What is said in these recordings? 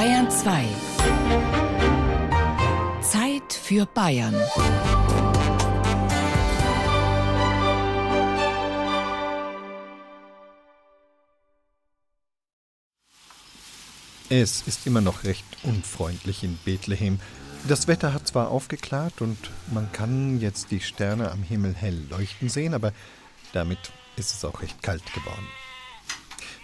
Bayern 2. Zeit für Bayern. Es ist immer noch recht unfreundlich in Bethlehem. Das Wetter hat zwar aufgeklärt und man kann jetzt die Sterne am Himmel hell leuchten sehen, aber damit ist es auch recht kalt geworden.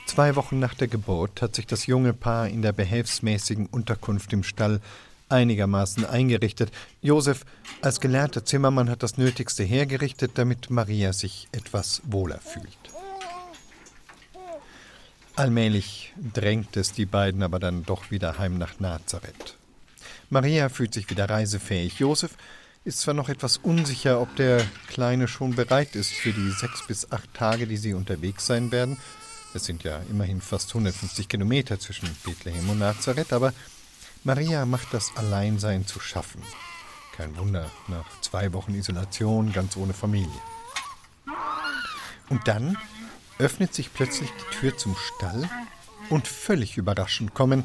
Zwei Wochen nach der Geburt hat sich das junge Paar in der behelfsmäßigen Unterkunft im Stall einigermaßen eingerichtet. Josef als gelernter Zimmermann hat das Nötigste hergerichtet, damit Maria sich etwas wohler fühlt. Allmählich drängt es die beiden aber dann doch wieder heim nach Nazareth. Maria fühlt sich wieder reisefähig. Josef ist zwar noch etwas unsicher, ob der Kleine schon bereit ist für die sechs bis acht Tage, die sie unterwegs sein werden. Es sind ja immerhin fast 150 Kilometer zwischen Bethlehem und Nazareth, aber Maria macht das Alleinsein zu schaffen. Kein Wunder, nach zwei Wochen Isolation, ganz ohne Familie. Und dann öffnet sich plötzlich die Tür zum Stall und völlig überraschend kommen,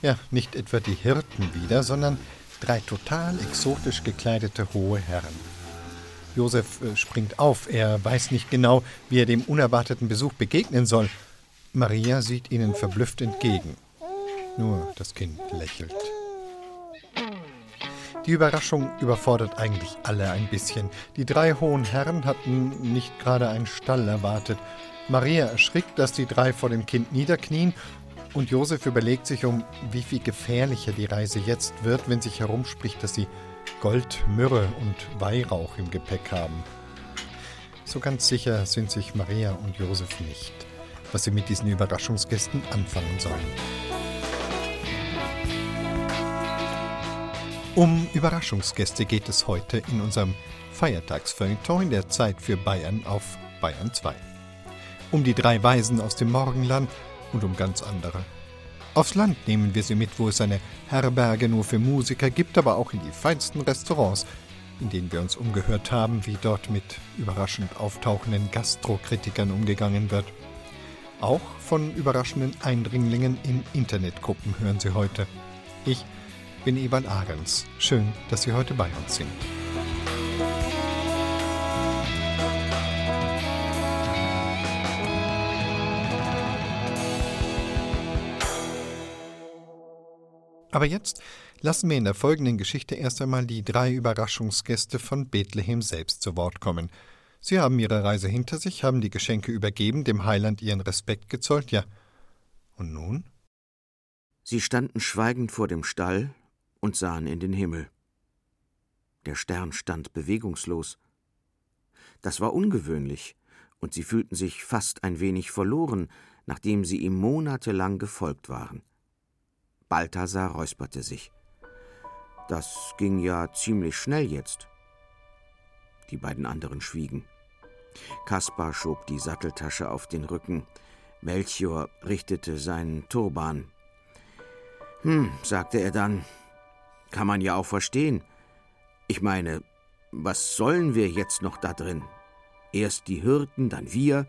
ja, nicht etwa die Hirten wieder, sondern drei total exotisch gekleidete hohe Herren. Josef äh, springt auf, er weiß nicht genau, wie er dem unerwarteten Besuch begegnen soll. Maria sieht ihnen verblüfft entgegen. Nur das Kind lächelt. Die Überraschung überfordert eigentlich alle ein bisschen. Die drei hohen Herren hatten nicht gerade einen Stall erwartet. Maria erschrickt, dass die drei vor dem Kind niederknien, und Josef überlegt sich, um wie viel gefährlicher die Reise jetzt wird, wenn sich herumspricht, dass sie Gold, Myrrhe und Weihrauch im Gepäck haben. So ganz sicher sind sich Maria und Josef nicht, was sie mit diesen Überraschungsgästen anfangen sollen. Um Überraschungsgäste geht es heute in unserem Feiertagsfeuilleton in der Zeit für Bayern auf Bayern 2 um die drei Weisen aus dem Morgenland und um ganz andere. Aufs Land nehmen wir sie mit, wo es eine Herberge nur für Musiker gibt, aber auch in die feinsten Restaurants, in denen wir uns umgehört haben, wie dort mit überraschend auftauchenden Gastrokritikern umgegangen wird. Auch von überraschenden Eindringlingen in Internetgruppen hören Sie heute. Ich bin Ewald Ahrens. Schön, dass Sie heute bei uns sind. Aber jetzt lassen wir in der folgenden Geschichte erst einmal die drei Überraschungsgäste von Bethlehem selbst zu Wort kommen. Sie haben ihre Reise hinter sich, haben die Geschenke übergeben, dem Heiland ihren Respekt gezollt, ja. Und nun? Sie standen schweigend vor dem Stall und sahen in den Himmel. Der Stern stand bewegungslos. Das war ungewöhnlich, und sie fühlten sich fast ein wenig verloren, nachdem sie ihm monatelang gefolgt waren. Balthasar räusperte sich. Das ging ja ziemlich schnell jetzt. Die beiden anderen schwiegen. Kaspar schob die Satteltasche auf den Rücken. Melchior richtete seinen Turban. Hm, sagte er dann, kann man ja auch verstehen. Ich meine, was sollen wir jetzt noch da drin? Erst die Hirten, dann wir.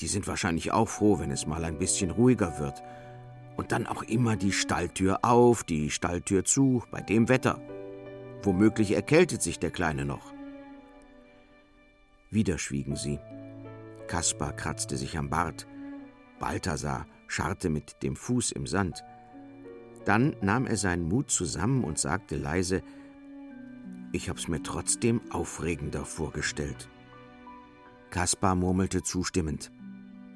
Die sind wahrscheinlich auch froh, wenn es mal ein bisschen ruhiger wird. Und dann auch immer die Stalltür auf, die Stalltür zu, bei dem Wetter. Womöglich erkältet sich der Kleine noch. Wieder schwiegen sie. Kaspar kratzte sich am Bart. Balthasar scharrte mit dem Fuß im Sand. Dann nahm er seinen Mut zusammen und sagte leise: Ich hab's mir trotzdem aufregender vorgestellt. Kaspar murmelte zustimmend.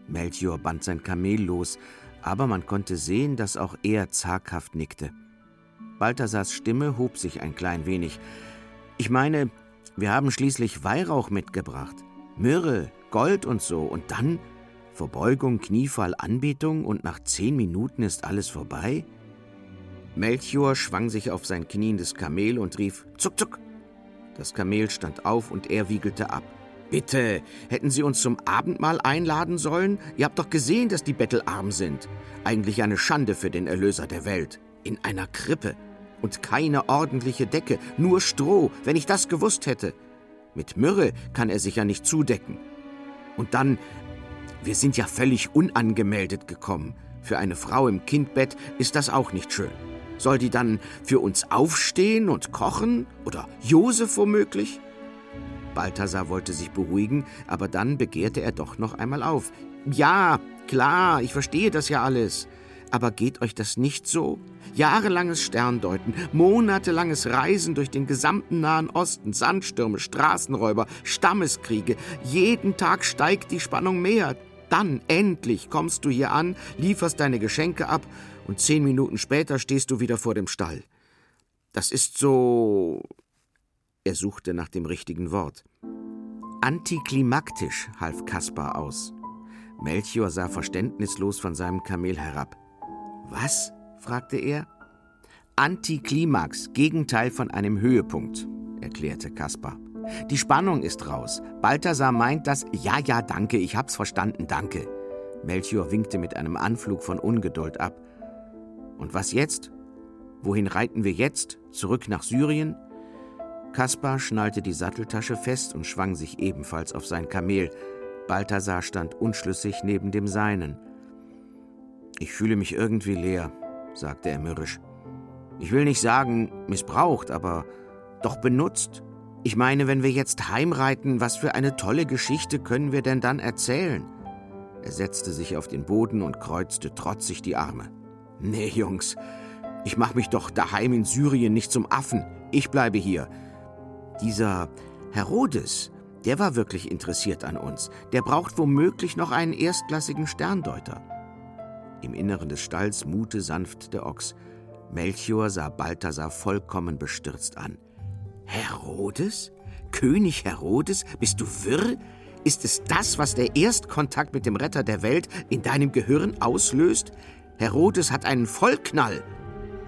Melchior band sein Kamel los, aber man konnte sehen, dass auch er zaghaft nickte. Balthasars Stimme hob sich ein klein wenig. Ich meine, wir haben schließlich Weihrauch mitgebracht. Myrrhe, Gold und so. Und dann Verbeugung, Kniefall, Anbetung und nach zehn Minuten ist alles vorbei? Melchior schwang sich auf sein kniendes Kamel und rief: Zuck, zuck! Das Kamel stand auf und er wiegelte ab. Bitte, hätten Sie uns zum Abendmahl einladen sollen? Ihr habt doch gesehen, dass die Bettel arm sind. Eigentlich eine Schande für den Erlöser der Welt. In einer Krippe. Und keine ordentliche Decke, nur Stroh, wenn ich das gewusst hätte. Mit Myrrhe kann er sich ja nicht zudecken. Und dann, wir sind ja völlig unangemeldet gekommen. Für eine Frau im Kindbett ist das auch nicht schön. Soll die dann für uns aufstehen und kochen? Oder Josef womöglich? Balthasar wollte sich beruhigen, aber dann begehrte er doch noch einmal auf. Ja, klar, ich verstehe das ja alles. Aber geht euch das nicht so? Jahrelanges Sterndeuten, monatelanges Reisen durch den gesamten Nahen Osten, Sandstürme, Straßenräuber, Stammeskriege. Jeden Tag steigt die Spannung mehr. Dann endlich kommst du hier an, lieferst deine Geschenke ab und zehn Minuten später stehst du wieder vor dem Stall. Das ist so. Er suchte nach dem richtigen Wort. Antiklimaktisch, half Kaspar aus. Melchior sah verständnislos von seinem Kamel herab. Was? Fragte er. Antiklimax, Gegenteil von einem Höhepunkt, erklärte Kaspar. Die Spannung ist raus. Balthasar meint das, ja, ja, danke, ich hab's verstanden, danke. Melchior winkte mit einem Anflug von Ungeduld ab. Und was jetzt? Wohin reiten wir jetzt? Zurück nach Syrien? Kaspar schnallte die Satteltasche fest und schwang sich ebenfalls auf sein Kamel. Balthasar stand unschlüssig neben dem seinen. Ich fühle mich irgendwie leer, sagte er mürrisch. Ich will nicht sagen missbraucht, aber doch benutzt. Ich meine, wenn wir jetzt heimreiten, was für eine tolle Geschichte können wir denn dann erzählen? Er setzte sich auf den Boden und kreuzte trotzig die Arme. Nee, Jungs, ich mach mich doch daheim in Syrien nicht zum Affen. Ich bleibe hier. Dieser Herodes, der war wirklich interessiert an uns. Der braucht womöglich noch einen erstklassigen Sterndeuter. Im Inneren des Stalls mute sanft der Ochs. Melchior sah Balthasar vollkommen bestürzt an. Herodes? König Herodes? Bist du wirr? Ist es das, was der Erstkontakt mit dem Retter der Welt in deinem Gehirn auslöst? Herodes hat einen Vollknall.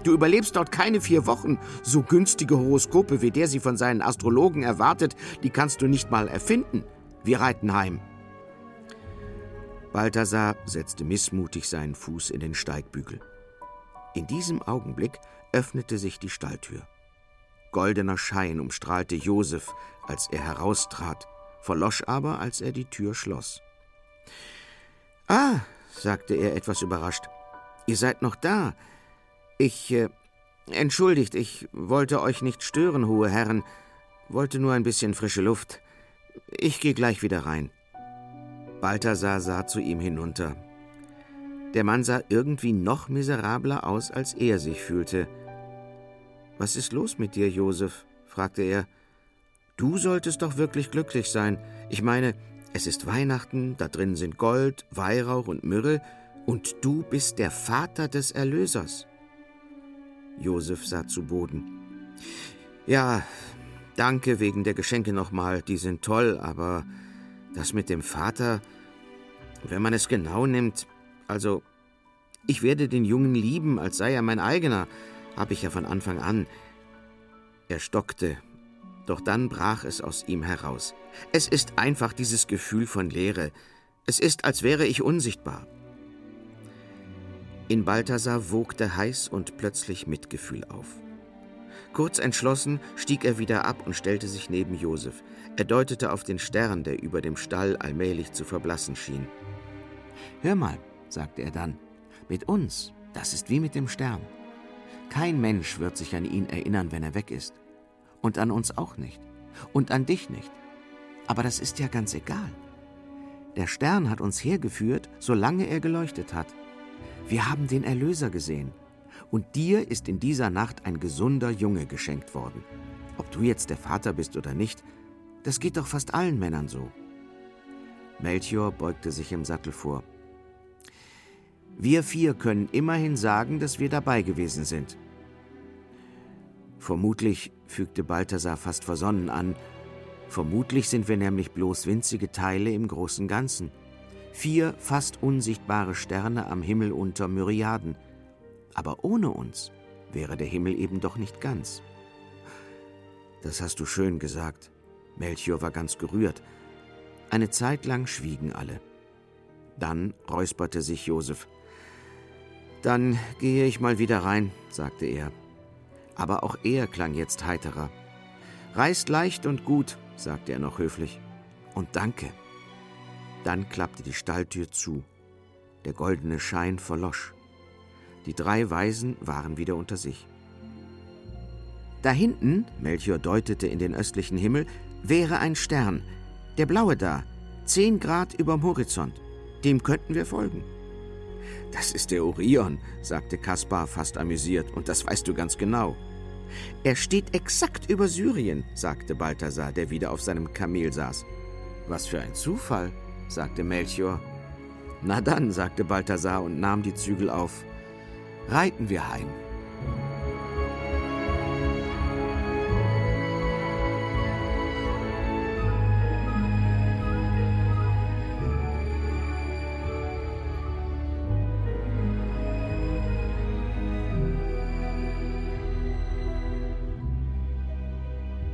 Du überlebst dort keine vier Wochen. So günstige Horoskope, wie der sie von seinen Astrologen erwartet, die kannst du nicht mal erfinden. Wir reiten heim. Balthasar setzte missmutig seinen Fuß in den Steigbügel. In diesem Augenblick öffnete sich die Stalltür. Goldener Schein umstrahlte Josef, als er heraustrat, verlosch aber, als er die Tür schloss. Ah, sagte er etwas überrascht, ihr seid noch da. Ich, äh, entschuldigt, ich wollte euch nicht stören, hohe Herren, wollte nur ein bisschen frische Luft. Ich gehe gleich wieder rein. Balthasar sah zu ihm hinunter. Der Mann sah irgendwie noch miserabler aus, als er sich fühlte. Was ist los mit dir, Josef? fragte er. Du solltest doch wirklich glücklich sein. Ich meine, es ist Weihnachten, da drin sind Gold, Weihrauch und Myrrhe, und du bist der Vater des Erlösers. Josef sah zu Boden. Ja, danke wegen der Geschenke nochmal, die sind toll, aber das mit dem Vater, wenn man es genau nimmt, also ich werde den Jungen lieben, als sei er mein eigener, habe ich ja von Anfang an. Er stockte, doch dann brach es aus ihm heraus. Es ist einfach dieses Gefühl von Leere. Es ist, als wäre ich unsichtbar. In Balthasar wogte heiß und plötzlich Mitgefühl auf. Kurz entschlossen stieg er wieder ab und stellte sich neben Josef. Er deutete auf den Stern, der über dem Stall allmählich zu verblassen schien. Hör mal, sagte er dann, mit uns, das ist wie mit dem Stern. Kein Mensch wird sich an ihn erinnern, wenn er weg ist. Und an uns auch nicht. Und an dich nicht. Aber das ist ja ganz egal. Der Stern hat uns hergeführt, solange er geleuchtet hat. Wir haben den Erlöser gesehen. Und dir ist in dieser Nacht ein gesunder Junge geschenkt worden. Ob du jetzt der Vater bist oder nicht, das geht doch fast allen Männern so. Melchior beugte sich im Sattel vor. Wir vier können immerhin sagen, dass wir dabei gewesen sind. Vermutlich, fügte Balthasar fast versonnen an, vermutlich sind wir nämlich bloß winzige Teile im großen Ganzen. Vier fast unsichtbare Sterne am Himmel unter Myriaden. Aber ohne uns wäre der Himmel eben doch nicht ganz. Das hast du schön gesagt. Melchior war ganz gerührt. Eine Zeit lang schwiegen alle. Dann räusperte sich Josef. Dann gehe ich mal wieder rein, sagte er. Aber auch er klang jetzt heiterer. Reist leicht und gut, sagte er noch höflich. Und danke. Dann klappte die Stalltür zu. Der goldene Schein verlosch. Die drei Weisen waren wieder unter sich. Da hinten, Melchior deutete in den östlichen Himmel, wäre ein Stern, der blaue da, zehn Grad überm Horizont. Dem könnten wir folgen. Das ist der Orion, sagte Kaspar fast amüsiert, und das weißt du ganz genau. Er steht exakt über Syrien, sagte Balthasar, der wieder auf seinem Kamel saß. Was für ein Zufall, sagte Melchior. Na dann, sagte Balthasar und nahm die Zügel auf. Reiten wir heim.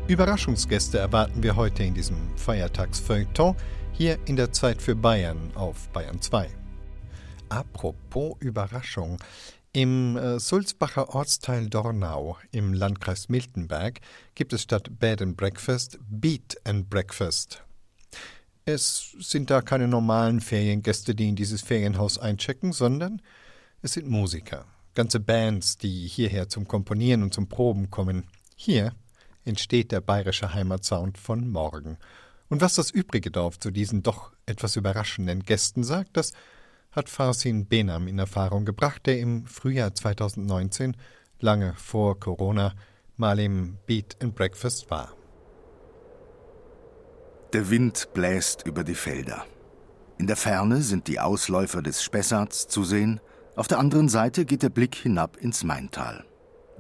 Überraschungsgäste erwarten wir heute in diesem Feiertagsfeuilleton hier in der Zeit für Bayern auf Bayern 2. Apropos Überraschung. Im äh, Sulzbacher Ortsteil Dornau im Landkreis Miltenberg gibt es statt Bed and Breakfast Beat and Breakfast. Es sind da keine normalen Feriengäste, die in dieses Ferienhaus einchecken, sondern es sind Musiker, ganze Bands, die hierher zum Komponieren und zum Proben kommen. Hier entsteht der bayerische Heimatsound von morgen. Und was das übrige Dorf zu diesen doch etwas überraschenden Gästen sagt, das hat Farsin Benam in Erfahrung gebracht, der im Frühjahr 2019, lange vor Corona, mal im Beat and Breakfast war. Der Wind bläst über die Felder. In der Ferne sind die Ausläufer des Spessarts zu sehen, auf der anderen Seite geht der Blick hinab ins Maintal.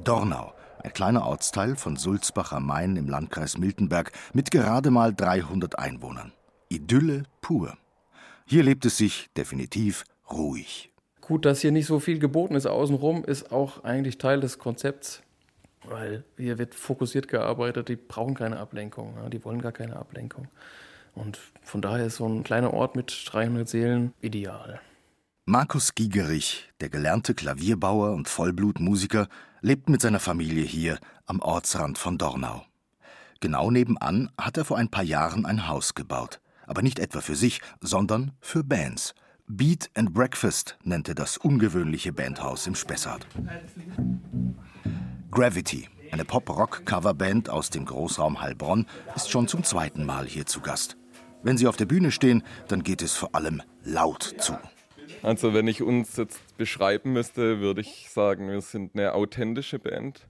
Dornau, ein kleiner Ortsteil von Sulzbach am Main im Landkreis Miltenberg mit gerade mal 300 Einwohnern. Idylle pur. Hier lebt es sich definitiv ruhig. Gut, dass hier nicht so viel geboten ist außenrum, ist auch eigentlich Teil des Konzepts, weil hier wird fokussiert gearbeitet, die brauchen keine Ablenkung, die wollen gar keine Ablenkung. Und von daher ist so ein kleiner Ort mit 300 Seelen ideal. Markus Gigerich, der gelernte Klavierbauer und Vollblutmusiker, lebt mit seiner Familie hier am Ortsrand von Dornau. Genau nebenan hat er vor ein paar Jahren ein Haus gebaut. Aber nicht etwa für sich, sondern für Bands. Beat and Breakfast nennt er das ungewöhnliche Bandhaus im Spessart. Gravity, eine Pop-Rock-Coverband aus dem Großraum Heilbronn, ist schon zum zweiten Mal hier zu Gast. Wenn sie auf der Bühne stehen, dann geht es vor allem laut zu. Also wenn ich uns jetzt beschreiben müsste, würde ich sagen, wir sind eine authentische Band.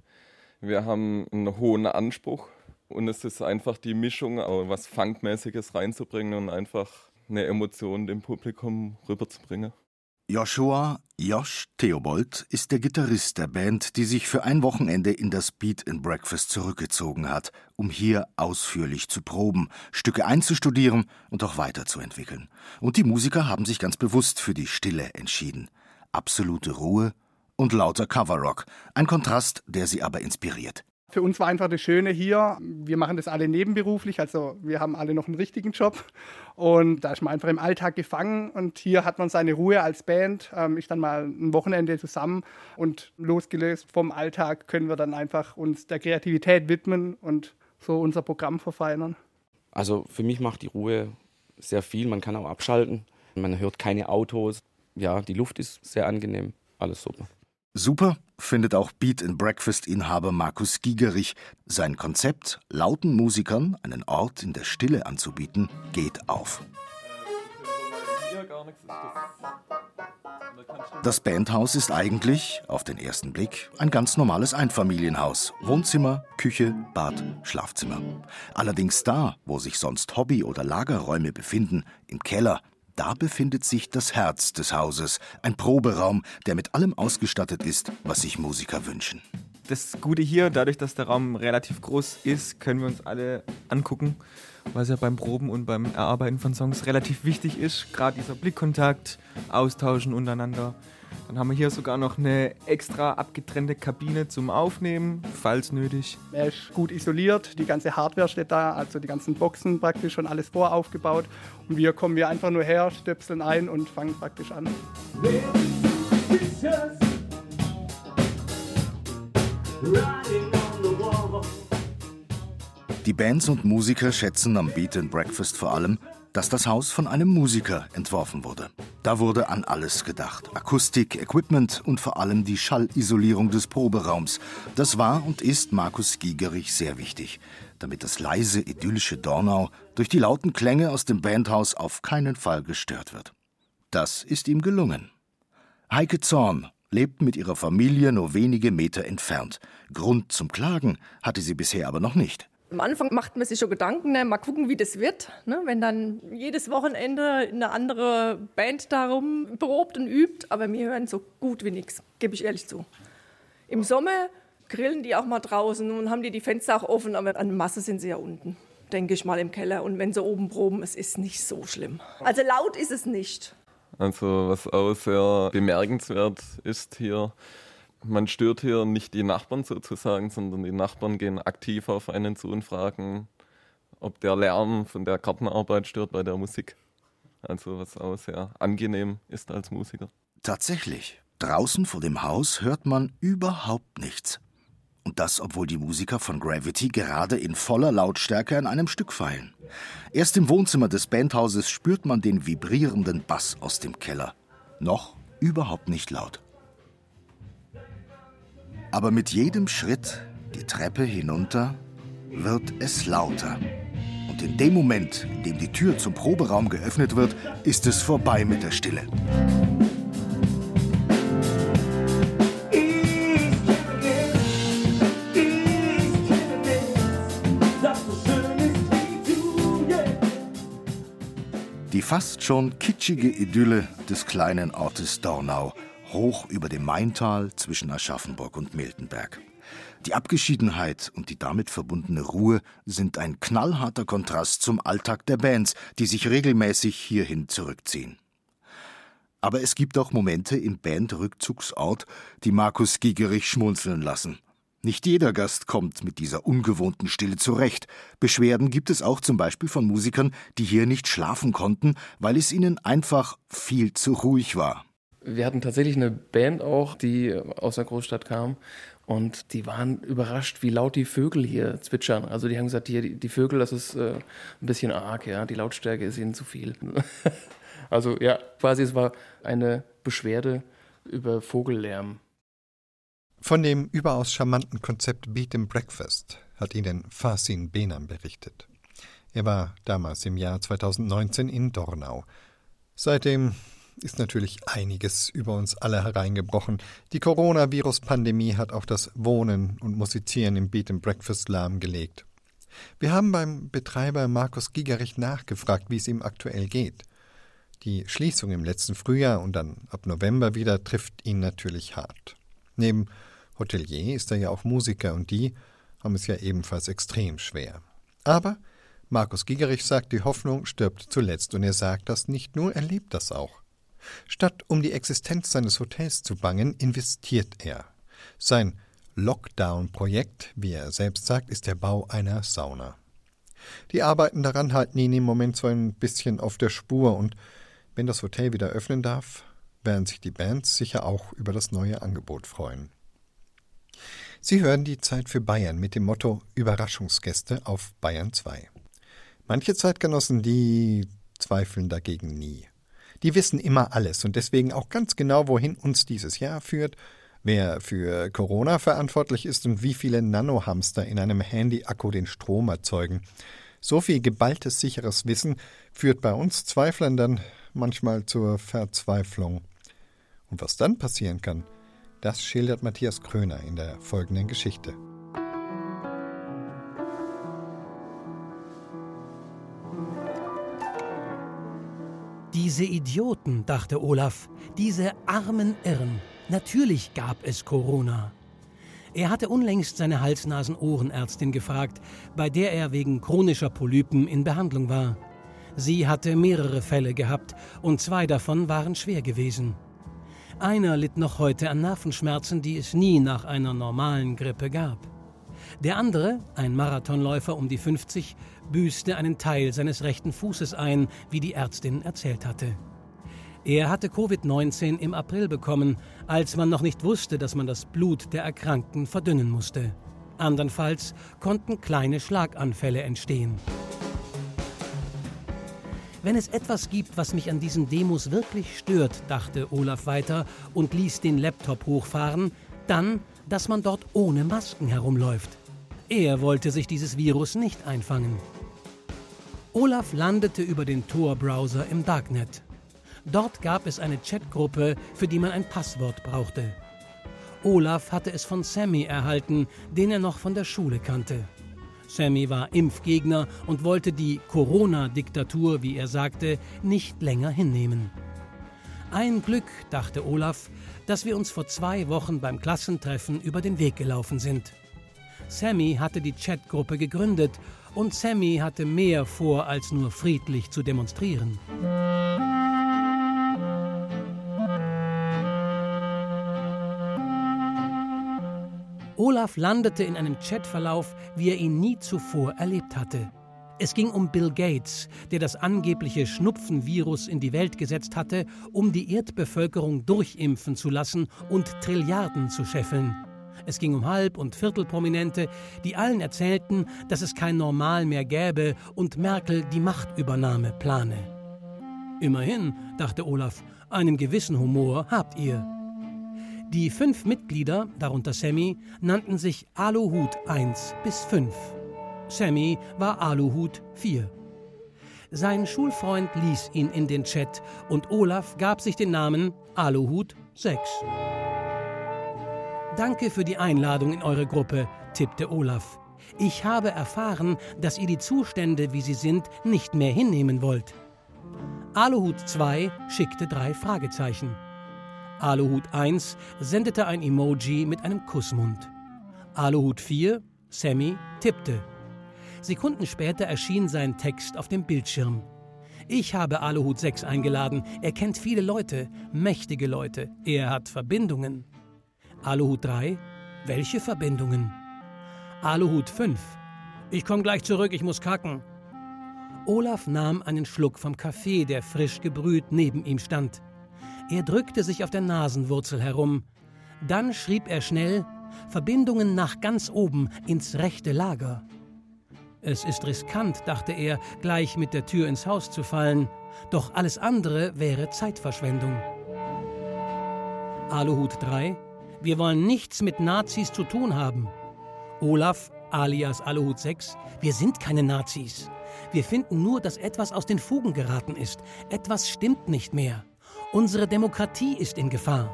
Wir haben einen hohen Anspruch und es ist einfach die Mischung, was Funkmäßiges reinzubringen und einfach eine Emotion dem Publikum rüberzubringen. Joshua Josh Theobold ist der Gitarrist der Band, die sich für ein Wochenende in das Beat and Breakfast zurückgezogen hat, um hier ausführlich zu proben, Stücke einzustudieren und auch weiterzuentwickeln. Und die Musiker haben sich ganz bewusst für die Stille entschieden. Absolute Ruhe und lauter Coverrock, ein Kontrast, der sie aber inspiriert. Für uns war einfach das Schöne hier, wir machen das alle nebenberuflich, also wir haben alle noch einen richtigen Job. Und da ist man einfach im Alltag gefangen und hier hat man seine Ruhe als Band, ähm, ist dann mal ein Wochenende zusammen und losgelöst vom Alltag können wir dann einfach uns der Kreativität widmen und so unser Programm verfeinern. Also für mich macht die Ruhe sehr viel, man kann auch abschalten, man hört keine Autos, ja, die Luft ist sehr angenehm, alles super. Super findet auch Beat and Breakfast Inhaber Markus Gigerich. Sein Konzept, lauten Musikern einen Ort in der Stille anzubieten, geht auf. Das Bandhaus ist eigentlich, auf den ersten Blick, ein ganz normales Einfamilienhaus. Wohnzimmer, Küche, Bad, Schlafzimmer. Allerdings da, wo sich sonst Hobby- oder Lagerräume befinden, im Keller, da befindet sich das Herz des Hauses, ein Proberaum, der mit allem ausgestattet ist, was sich Musiker wünschen. Das Gute hier, dadurch, dass der Raum relativ groß ist, können wir uns alle angucken, was ja beim Proben und beim Erarbeiten von Songs relativ wichtig ist. Gerade dieser Blickkontakt, Austauschen untereinander. Dann haben wir hier sogar noch eine extra abgetrennte Kabine zum Aufnehmen, falls nötig. Er ist gut isoliert, die ganze Hardware steht da, also die ganzen Boxen praktisch schon alles voraufgebaut. Und wir kommen hier einfach nur her, stöpseln ein und fangen praktisch an. Die Bands und Musiker schätzen am Beat and Breakfast vor allem, dass das Haus von einem Musiker entworfen wurde. Da wurde an alles gedacht. Akustik, Equipment und vor allem die Schallisolierung des Proberaums. Das war und ist Markus Gigerich sehr wichtig, damit das leise, idyllische Dornau durch die lauten Klänge aus dem Bandhaus auf keinen Fall gestört wird. Das ist ihm gelungen. Heike Zorn lebt mit ihrer Familie nur wenige Meter entfernt. Grund zum Klagen hatte sie bisher aber noch nicht. Am Anfang macht man sich schon Gedanken, ne? mal gucken, wie das wird. Ne? Wenn dann jedes Wochenende eine andere Band darum probt und übt. Aber wir hören so gut wie nichts, gebe ich ehrlich zu. Im Sommer grillen die auch mal draußen und haben die die Fenster auch offen, aber an Masse sind sie ja unten, denke ich mal im Keller. Und wenn sie oben proben, es ist nicht so schlimm. Also laut ist es nicht. Also was auch sehr bemerkenswert ist hier, man stört hier nicht die Nachbarn sozusagen, sondern die Nachbarn gehen aktiv auf einen zu und fragen, ob der Lärm von der Gartenarbeit stört bei der Musik. Also was auch sehr angenehm ist als Musiker. Tatsächlich, draußen vor dem Haus hört man überhaupt nichts. Und das, obwohl die Musiker von Gravity gerade in voller Lautstärke an einem Stück feilen. Erst im Wohnzimmer des Bandhauses spürt man den vibrierenden Bass aus dem Keller. Noch überhaupt nicht laut. Aber mit jedem Schritt die Treppe hinunter wird es lauter. Und in dem Moment, in dem die Tür zum Proberaum geöffnet wird, ist es vorbei mit der Stille. Die fast schon kitschige Idylle des kleinen Ortes Dornau, hoch über dem Maintal zwischen Aschaffenburg und Miltenberg. Die Abgeschiedenheit und die damit verbundene Ruhe sind ein knallharter Kontrast zum Alltag der Bands, die sich regelmäßig hierhin zurückziehen. Aber es gibt auch Momente im Bandrückzugsort, die Markus Gigerich schmunzeln lassen. Nicht jeder Gast kommt mit dieser ungewohnten Stille zurecht. Beschwerden gibt es auch zum Beispiel von Musikern, die hier nicht schlafen konnten, weil es ihnen einfach viel zu ruhig war. Wir hatten tatsächlich eine Band auch, die aus der Großstadt kam. Und die waren überrascht, wie laut die Vögel hier zwitschern. Also die haben gesagt, hier, die, die Vögel, das ist äh, ein bisschen arg, ja. Die Lautstärke ist ihnen zu viel. also ja, quasi es war eine Beschwerde über Vogellärm. Von dem überaus charmanten Konzept Beat and Breakfast hat Ihnen Fasin Benam berichtet. Er war damals im Jahr 2019 in Dornau. Seitdem ist natürlich einiges über uns alle hereingebrochen. Die Coronavirus-Pandemie hat auch das Wohnen und Musizieren im Beat and Breakfast lahmgelegt. Wir haben beim Betreiber Markus Gigerich nachgefragt, wie es ihm aktuell geht. Die Schließung im letzten Frühjahr und dann ab November wieder trifft ihn natürlich hart. Neben Hotelier ist er ja auch Musiker und die haben es ja ebenfalls extrem schwer. Aber Markus Gigerich sagt, die Hoffnung stirbt zuletzt und er sagt das nicht nur, er lebt das auch. Statt um die Existenz seines Hotels zu bangen, investiert er. Sein Lockdown-Projekt, wie er selbst sagt, ist der Bau einer Sauna. Die Arbeiten daran halten ihn im Moment so ein bisschen auf der Spur und wenn das Hotel wieder öffnen darf, werden sich die Bands sicher auch über das neue Angebot freuen. Sie hören die Zeit für Bayern mit dem Motto Überraschungsgäste auf Bayern 2. Manche Zeitgenossen, die zweifeln dagegen nie. Die wissen immer alles und deswegen auch ganz genau, wohin uns dieses Jahr führt, wer für Corona verantwortlich ist und wie viele Nanohamster in einem Handy-Akku den Strom erzeugen. So viel geballtes, sicheres Wissen führt bei uns Zweiflern dann manchmal zur Verzweiflung. Und was dann passieren kann, das schildert Matthias Kröner in der folgenden Geschichte. Diese Idioten, dachte Olaf, diese armen Irren. Natürlich gab es Corona. Er hatte unlängst seine Hals-Nasen-Ohrenärztin gefragt, bei der er wegen chronischer Polypen in Behandlung war. Sie hatte mehrere Fälle gehabt und zwei davon waren schwer gewesen. Einer litt noch heute an Nervenschmerzen, die es nie nach einer normalen Grippe gab. Der andere, ein Marathonläufer um die 50, büßte einen Teil seines rechten Fußes ein, wie die Ärztin erzählt hatte. Er hatte Covid-19 im April bekommen, als man noch nicht wusste, dass man das Blut der Erkrankten verdünnen musste. Andernfalls konnten kleine Schlaganfälle entstehen. Wenn es etwas gibt, was mich an diesen Demos wirklich stört, dachte Olaf weiter und ließ den Laptop hochfahren, dann, dass man dort ohne Masken herumläuft. Er wollte sich dieses Virus nicht einfangen. Olaf landete über den Tor-Browser im Darknet. Dort gab es eine Chatgruppe, für die man ein Passwort brauchte. Olaf hatte es von Sammy erhalten, den er noch von der Schule kannte. Sammy war Impfgegner und wollte die Corona-Diktatur, wie er sagte, nicht länger hinnehmen. Ein Glück, dachte Olaf, dass wir uns vor zwei Wochen beim Klassentreffen über den Weg gelaufen sind. Sammy hatte die Chatgruppe gegründet und Sammy hatte mehr vor, als nur friedlich zu demonstrieren. Olaf landete in einem Chatverlauf, wie er ihn nie zuvor erlebt hatte. Es ging um Bill Gates, der das angebliche Schnupfenvirus in die Welt gesetzt hatte, um die Erdbevölkerung durchimpfen zu lassen und Trilliarden zu scheffeln. Es ging um Halb- und Viertelprominente, die allen erzählten, dass es kein Normal mehr gäbe und Merkel die Machtübernahme plane. Immerhin, dachte Olaf, einen gewissen Humor habt ihr. Die fünf Mitglieder, darunter Sammy, nannten sich Aluhut 1 bis 5. Sammy war Aluhut 4. Sein Schulfreund ließ ihn in den Chat und Olaf gab sich den Namen Aluhut 6. Danke für die Einladung in eure Gruppe, tippte Olaf. Ich habe erfahren, dass ihr die Zustände, wie sie sind, nicht mehr hinnehmen wollt. Aluhut 2 schickte drei Fragezeichen. Aluhut 1 sendete ein Emoji mit einem Kussmund. Aluhut 4, Sammy, tippte. Sekunden später erschien sein Text auf dem Bildschirm. Ich habe Aluhut 6 eingeladen. Er kennt viele Leute, mächtige Leute. Er hat Verbindungen. Aluhut 3, welche Verbindungen? Aluhut 5, ich komme gleich zurück, ich muss kacken. Olaf nahm einen Schluck vom Kaffee, der frisch gebrüht neben ihm stand. Er drückte sich auf der Nasenwurzel herum. Dann schrieb er schnell Verbindungen nach ganz oben ins rechte Lager. Es ist riskant, dachte er, gleich mit der Tür ins Haus zu fallen, doch alles andere wäre Zeitverschwendung. Aluhut 3 wir wollen nichts mit Nazis zu tun haben. Olaf, alias Aluhut 6, wir sind keine Nazis. Wir finden nur, dass etwas aus den Fugen geraten ist. Etwas stimmt nicht mehr. Unsere Demokratie ist in Gefahr.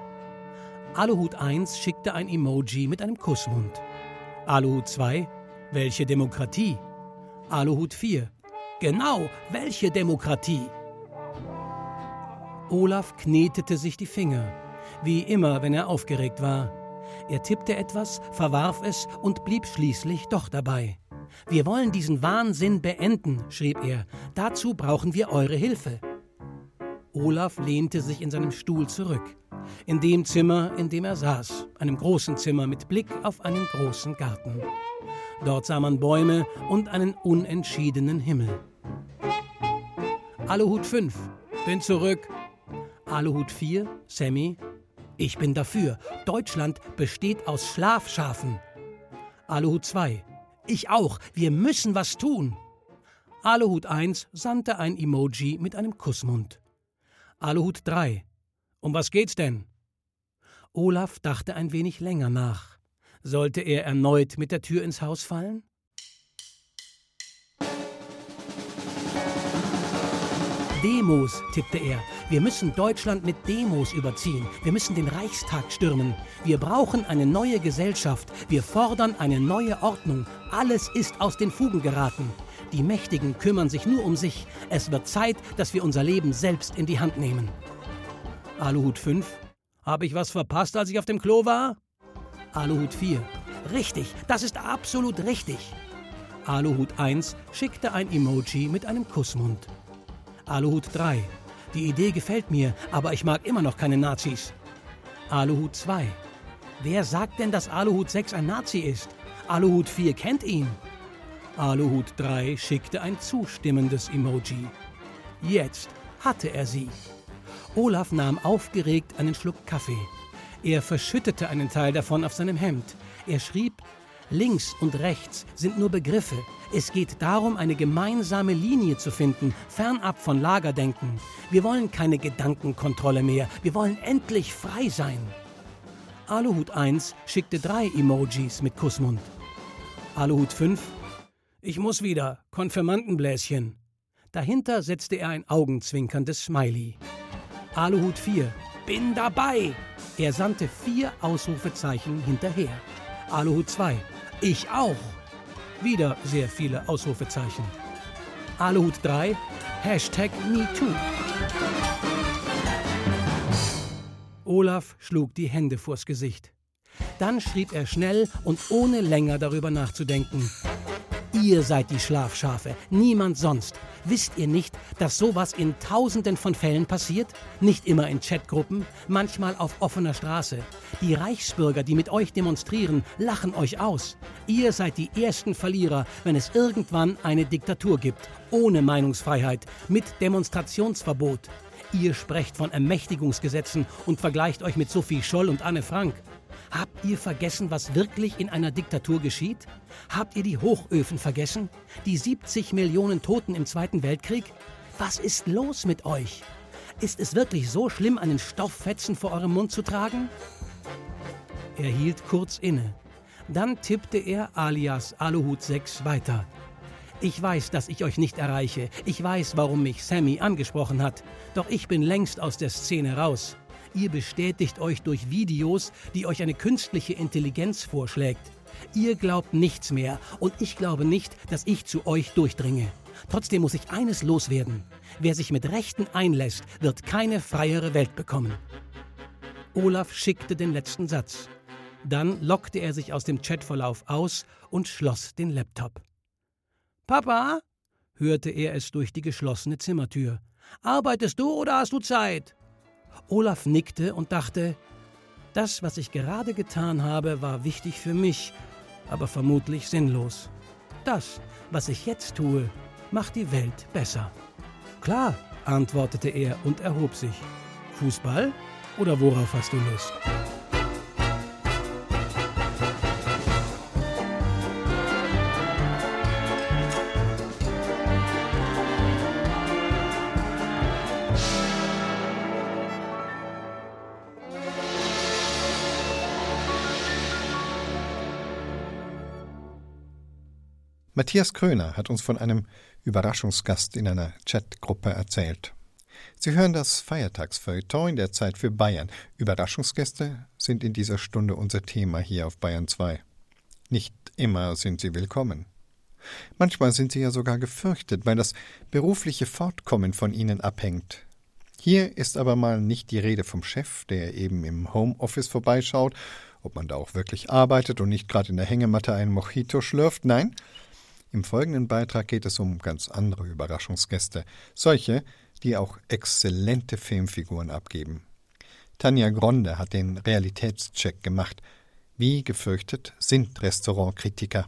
Aluhut 1 schickte ein Emoji mit einem Kussmund. Aluhut 2, welche Demokratie? Aluhut 4, genau, welche Demokratie? Olaf knetete sich die Finger wie immer, wenn er aufgeregt war. Er tippte etwas, verwarf es und blieb schließlich doch dabei. Wir wollen diesen Wahnsinn beenden, schrieb er. Dazu brauchen wir eure Hilfe. Olaf lehnte sich in seinem Stuhl zurück. In dem Zimmer, in dem er saß, einem großen Zimmer mit Blick auf einen großen Garten. Dort sah man Bäume und einen unentschiedenen Himmel. Aluhut 5, bin zurück. Aluhut 4, Sammy, ich bin dafür. Deutschland besteht aus Schlafschafen. Aluhut 2. Ich auch. Wir müssen was tun. Aluhut 1 sandte ein Emoji mit einem Kussmund. Aluhut 3. Um was geht's denn? Olaf dachte ein wenig länger nach. Sollte er erneut mit der Tür ins Haus fallen? Demos, tippte er. Wir müssen Deutschland mit Demos überziehen. Wir müssen den Reichstag stürmen. Wir brauchen eine neue Gesellschaft. Wir fordern eine neue Ordnung. Alles ist aus den Fugen geraten. Die Mächtigen kümmern sich nur um sich. Es wird Zeit, dass wir unser Leben selbst in die Hand nehmen. Aluhut 5. Habe ich was verpasst, als ich auf dem Klo war? Aluhut 4. Richtig, das ist absolut richtig. Aluhut 1 schickte ein Emoji mit einem Kussmund. Aluhut 3. Die Idee gefällt mir, aber ich mag immer noch keine Nazis. Aluhut 2. Wer sagt denn, dass Aluhut 6 ein Nazi ist? Aluhut 4 kennt ihn. Aluhut 3 schickte ein zustimmendes Emoji. Jetzt hatte er sie. Olaf nahm aufgeregt einen Schluck Kaffee. Er verschüttete einen Teil davon auf seinem Hemd. Er schrieb Links und rechts sind nur Begriffe. Es geht darum, eine gemeinsame Linie zu finden, fernab von Lagerdenken. Wir wollen keine Gedankenkontrolle mehr. Wir wollen endlich frei sein. Aluhut 1 schickte drei Emojis mit Kussmund. Aluhut 5 Ich muss wieder, Konfirmandenbläschen. Dahinter setzte er ein augenzwinkerndes Smiley. Aluhut 4 Bin dabei. Er sandte vier Ausrufezeichen hinterher. Aluhut 2 Ich auch. Wieder sehr viele Ausrufezeichen. Aluhut 3 Hashtag MeToo. Olaf schlug die Hände vors Gesicht. Dann schrieb er schnell und ohne länger darüber nachzudenken. Ihr seid die Schlafschafe, niemand sonst. Wisst ihr nicht, dass sowas in Tausenden von Fällen passiert? Nicht immer in Chatgruppen, manchmal auf offener Straße. Die Reichsbürger, die mit euch demonstrieren, lachen euch aus. Ihr seid die ersten Verlierer, wenn es irgendwann eine Diktatur gibt. Ohne Meinungsfreiheit, mit Demonstrationsverbot. Ihr sprecht von Ermächtigungsgesetzen und vergleicht euch mit Sophie Scholl und Anne Frank. Habt ihr vergessen, was wirklich in einer Diktatur geschieht? Habt ihr die Hochöfen vergessen? Die 70 Millionen Toten im Zweiten Weltkrieg? Was ist los mit euch? Ist es wirklich so schlimm, einen Stofffetzen vor eurem Mund zu tragen? Er hielt kurz inne. Dann tippte er alias Aluhut 6 weiter. Ich weiß, dass ich euch nicht erreiche. Ich weiß, warum mich Sammy angesprochen hat. Doch ich bin längst aus der Szene raus. Ihr bestätigt euch durch Videos, die euch eine künstliche Intelligenz vorschlägt. Ihr glaubt nichts mehr und ich glaube nicht, dass ich zu euch durchdringe. Trotzdem muss ich eines loswerden. Wer sich mit Rechten einlässt, wird keine freiere Welt bekommen. Olaf schickte den letzten Satz. Dann lockte er sich aus dem Chatverlauf aus und schloss den Laptop. Papa? hörte er es durch die geschlossene Zimmertür. Arbeitest du oder hast du Zeit? Olaf nickte und dachte, das, was ich gerade getan habe, war wichtig für mich, aber vermutlich sinnlos. Das, was ich jetzt tue, macht die Welt besser. Klar, antwortete er und erhob sich. Fußball oder worauf hast du Lust? Matthias Kröner hat uns von einem Überraschungsgast in einer Chatgruppe erzählt. Sie hören das Feiertagsfeuilleton in der Zeit für Bayern. Überraschungsgäste sind in dieser Stunde unser Thema hier auf Bayern 2. Nicht immer sind sie willkommen. Manchmal sind sie ja sogar gefürchtet, weil das berufliche Fortkommen von ihnen abhängt. Hier ist aber mal nicht die Rede vom Chef, der eben im Homeoffice vorbeischaut, ob man da auch wirklich arbeitet und nicht gerade in der Hängematte einen Mojito schlürft. Nein, im folgenden Beitrag geht es um ganz andere Überraschungsgäste, solche, die auch exzellente Filmfiguren abgeben. Tanja Gronde hat den Realitätscheck gemacht. Wie gefürchtet sind Restaurantkritiker?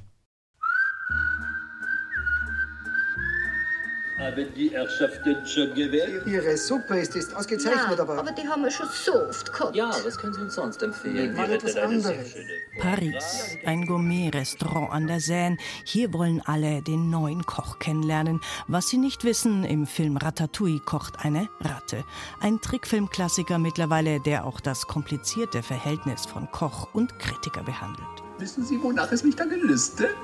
Haben die Herrschaften schon gewählt? Ihre Suppe ist, ist ausgezeichnet, ja, aber... aber die haben wir schon so oft gehabt. Ja, was können Sie uns sonst empfehlen? Mal etwas anderes. Paris, ein Gourmet-Restaurant an der Seine. Hier wollen alle den neuen Koch kennenlernen. Was sie nicht wissen, im Film Ratatouille kocht eine Ratte. Ein Trickfilmklassiker mittlerweile, der auch das komplizierte Verhältnis von Koch und Kritiker behandelt. Wissen Sie, wonach es mich da gelüstet?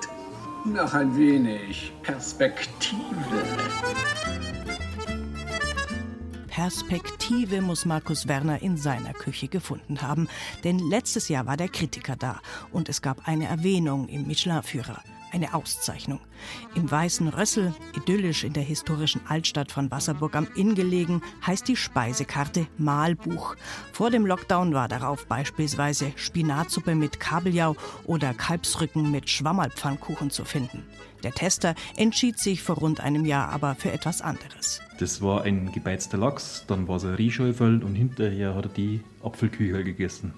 Nach ein wenig Perspektive. Perspektive muss Markus Werner in seiner Küche gefunden haben. Denn letztes Jahr war der Kritiker da und es gab eine Erwähnung im Michelin-Führer. Eine Auszeichnung. Im Weißen Rössel, idyllisch in der historischen Altstadt von Wasserburg am Inn gelegen, heißt die Speisekarte Mahlbuch. Vor dem Lockdown war darauf beispielsweise Spinatsuppe mit Kabeljau oder Kalbsrücken mit Schwammerlpfannkuchen zu finden. Der Tester entschied sich vor rund einem Jahr aber für etwas anderes. Das war ein gebeizter Lachs, dann war es ein Rieschäufel und hinterher hat er die Apfelküchel gegessen.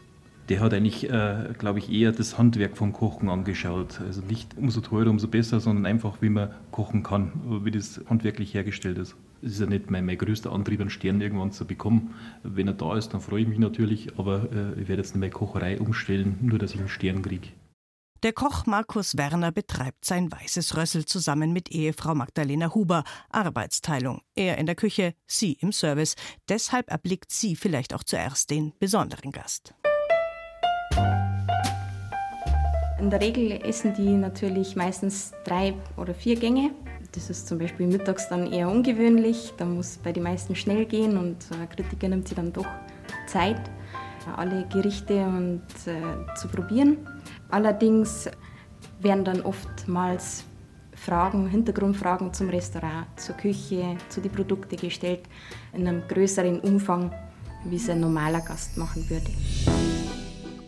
Der hat eigentlich, äh, glaube ich, eher das Handwerk vom Kochen angeschaut. Also nicht umso teurer, umso besser, sondern einfach, wie man kochen kann, wie das handwerklich hergestellt ist. Es ist ja nicht mein, mein größter Antrieb, einen Stern irgendwann zu bekommen. Wenn er da ist, dann freue ich mich natürlich, aber äh, ich werde jetzt nicht meine Kocherei umstellen, nur dass ich einen Stern kriege. Der Koch Markus Werner betreibt sein weißes Rössel zusammen mit Ehefrau Magdalena Huber. Arbeitsteilung. Er in der Küche, sie im Service. Deshalb erblickt sie vielleicht auch zuerst den besonderen Gast. In der Regel essen die natürlich meistens drei oder vier Gänge. Das ist zum Beispiel mittags dann eher ungewöhnlich. Da muss bei den meisten schnell gehen und ein Kritiker nimmt sich dann doch Zeit, alle Gerichte und, äh, zu probieren. Allerdings werden dann oftmals Fragen, Hintergrundfragen zum Restaurant, zur Küche, zu den Produkten gestellt, in einem größeren Umfang, wie es ein normaler Gast machen würde.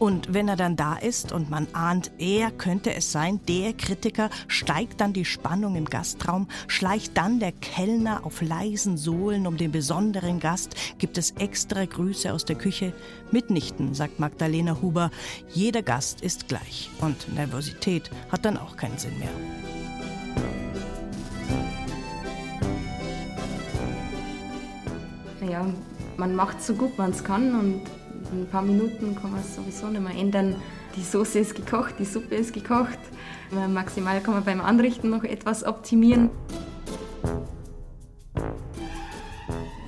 Und wenn er dann da ist und man ahnt, er könnte es sein, der Kritiker, steigt dann die Spannung im Gastraum, schleicht dann der Kellner auf leisen Sohlen um den besonderen Gast, gibt es extra Grüße aus der Küche. Mitnichten, sagt Magdalena Huber, jeder Gast ist gleich und Nervosität hat dann auch keinen Sinn mehr. Ja, man macht so gut man es kann und in ein paar Minuten kann man es sowieso nicht mehr ändern. Die Soße ist gekocht, die Suppe ist gekocht. Maximal kann man beim Anrichten noch etwas optimieren.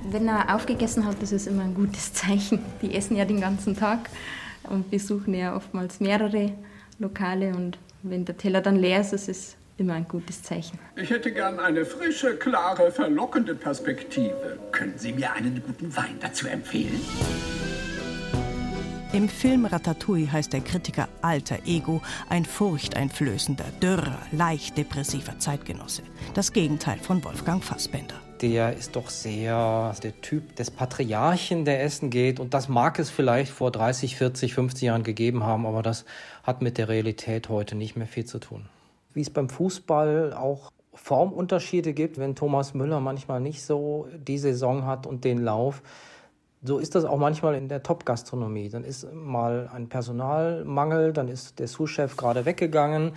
Wenn er aufgegessen hat, das ist immer ein gutes Zeichen. Die essen ja den ganzen Tag und besuchen ja oftmals mehrere Lokale. Und wenn der Teller dann leer ist, ist es immer ein gutes Zeichen. Ich hätte gern eine frische, klare, verlockende Perspektive. Können Sie mir einen guten Wein dazu empfehlen? Im Film Ratatouille heißt der Kritiker Alter Ego ein furchteinflößender, dürrer, leicht depressiver Zeitgenosse. Das Gegenteil von Wolfgang Fassbender. Der ist doch sehr der Typ des Patriarchen, der essen geht. Und das mag es vielleicht vor 30, 40, 50 Jahren gegeben haben, aber das hat mit der Realität heute nicht mehr viel zu tun. Wie es beim Fußball auch Formunterschiede gibt, wenn Thomas Müller manchmal nicht so die Saison hat und den Lauf, so ist das auch manchmal in der Top-Gastronomie. Dann ist mal ein Personalmangel, dann ist der Sous-Chef gerade weggegangen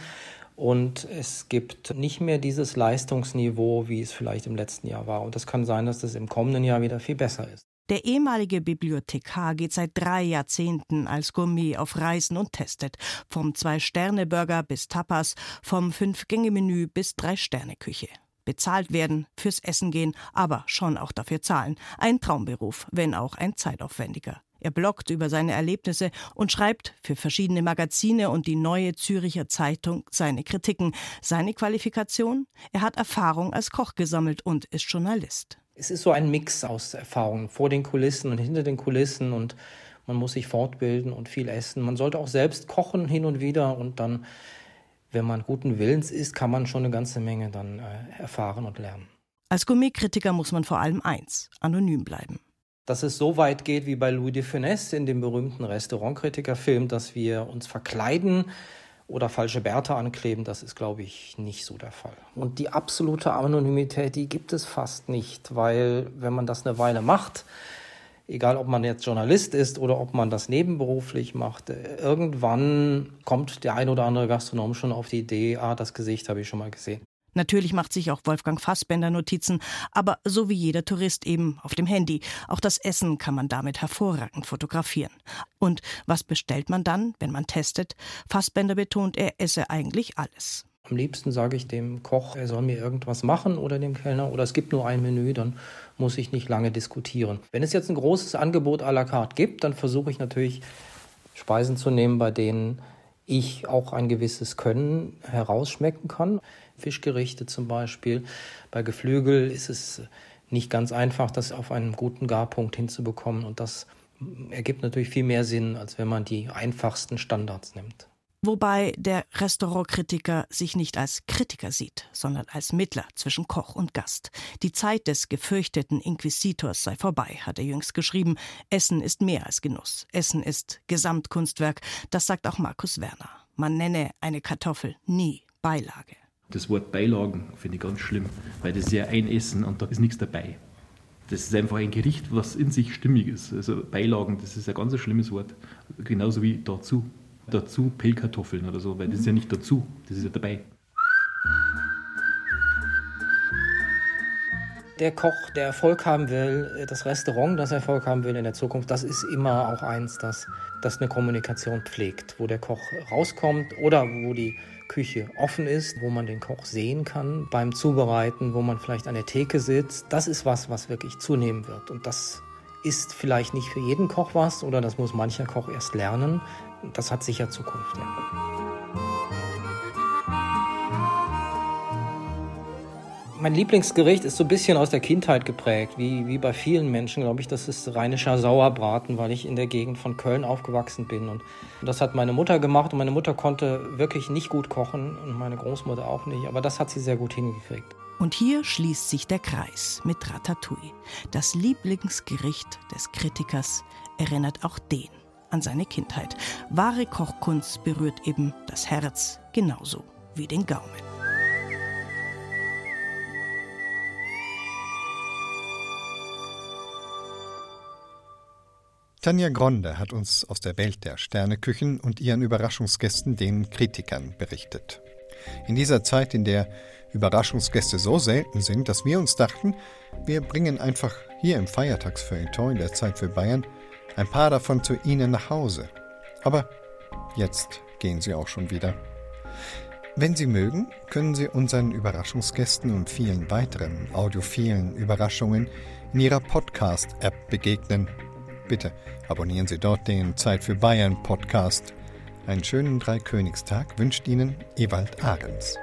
und es gibt nicht mehr dieses Leistungsniveau, wie es vielleicht im letzten Jahr war. Und das kann sein, dass das im kommenden Jahr wieder viel besser ist. Der ehemalige Bibliothekar geht seit drei Jahrzehnten als Gourmet auf Reisen und testet. Vom Zwei-Sterne-Burger bis Tapas, vom Fünf-Gänge-Menü bis Drei-Sterne-Küche bezahlt werden, fürs Essen gehen, aber schon auch dafür zahlen. Ein Traumberuf, wenn auch ein zeitaufwendiger. Er bloggt über seine Erlebnisse und schreibt für verschiedene Magazine und die Neue Züricher Zeitung seine Kritiken. Seine Qualifikation? Er hat Erfahrung als Koch gesammelt und ist Journalist. Es ist so ein Mix aus Erfahrungen vor den Kulissen und hinter den Kulissen und man muss sich fortbilden und viel essen. Man sollte auch selbst kochen hin und wieder und dann wenn man guten Willens ist, kann man schon eine ganze Menge dann äh, erfahren und lernen. Als Gourmetkritiker muss man vor allem eins, anonym bleiben. Dass es so weit geht wie bei Louis de Funès in dem berühmten Restaurantkritikerfilm, dass wir uns verkleiden oder falsche Bärte ankleben, das ist, glaube ich, nicht so der Fall. Und die absolute Anonymität, die gibt es fast nicht, weil wenn man das eine Weile macht, egal ob man jetzt Journalist ist oder ob man das nebenberuflich macht, irgendwann kommt der ein oder andere Gastronom schon auf die Idee, ah, das Gesicht habe ich schon mal gesehen. Natürlich macht sich auch Wolfgang Fassbender Notizen, aber so wie jeder Tourist eben auf dem Handy. Auch das Essen kann man damit hervorragend fotografieren. Und was bestellt man dann, wenn man testet? Fassbender betont, er esse eigentlich alles. Am liebsten sage ich dem Koch, er soll mir irgendwas machen oder dem Kellner oder es gibt nur ein Menü, dann muss ich nicht lange diskutieren. Wenn es jetzt ein großes Angebot à la carte gibt, dann versuche ich natürlich Speisen zu nehmen, bei denen ich auch ein gewisses Können herausschmecken kann. Fischgerichte zum Beispiel. Bei Geflügel ist es nicht ganz einfach, das auf einen guten Garpunkt hinzubekommen und das ergibt natürlich viel mehr Sinn, als wenn man die einfachsten Standards nimmt. Wobei der Restaurantkritiker sich nicht als Kritiker sieht, sondern als Mittler zwischen Koch und Gast. Die Zeit des gefürchteten Inquisitors sei vorbei, hat er jüngst geschrieben. Essen ist mehr als Genuss. Essen ist Gesamtkunstwerk. Das sagt auch Markus Werner. Man nenne eine Kartoffel nie Beilage. Das Wort Beilagen finde ich ganz schlimm, weil das ist ja ein Essen und da ist nichts dabei. Das ist einfach ein Gericht, was in sich stimmig ist. Also Beilagen, das ist ein ganz schlimmes Wort. Genauso wie dazu dazu Pellkartoffeln oder so, weil das ist ja nicht dazu, das ist ja dabei. Der Koch, der Erfolg haben will, das Restaurant, das Erfolg haben will in der Zukunft, das ist immer auch eins, das, das eine Kommunikation pflegt, wo der Koch rauskommt oder wo die Küche offen ist, wo man den Koch sehen kann beim Zubereiten, wo man vielleicht an der Theke sitzt. Das ist was, was wirklich zunehmen wird. Und das ist vielleicht nicht für jeden Koch was oder das muss mancher Koch erst lernen. Das hat sicher Zukunft. Ja. Mein Lieblingsgericht ist so ein bisschen aus der Kindheit geprägt, wie, wie bei vielen Menschen, glaube ich. Das ist rheinischer Sauerbraten, weil ich in der Gegend von Köln aufgewachsen bin. Und das hat meine Mutter gemacht und meine Mutter konnte wirklich nicht gut kochen und meine Großmutter auch nicht. Aber das hat sie sehr gut hingekriegt. Und hier schließt sich der Kreis mit Ratatouille. Das Lieblingsgericht des Kritikers erinnert auch den an seine Kindheit. Wahre Kochkunst berührt eben das Herz genauso wie den Gaumen. Tanja Gronde hat uns aus der Welt der Sterneküchen und ihren Überraschungsgästen, den Kritikern, berichtet. In dieser Zeit, in der Überraschungsgäste so selten sind, dass wir uns dachten, wir bringen einfach hier im Feiertagsfeuilleton in der Zeit für Bayern ein paar davon zu Ihnen nach Hause. Aber jetzt gehen sie auch schon wieder. Wenn Sie mögen, können Sie unseren Überraschungsgästen und vielen weiteren audiophilen Überraschungen in Ihrer Podcast-App begegnen Bitte abonnieren Sie dort den Zeit für Bayern Podcast. Einen schönen Dreikönigstag wünscht Ihnen Ewald Ahrens.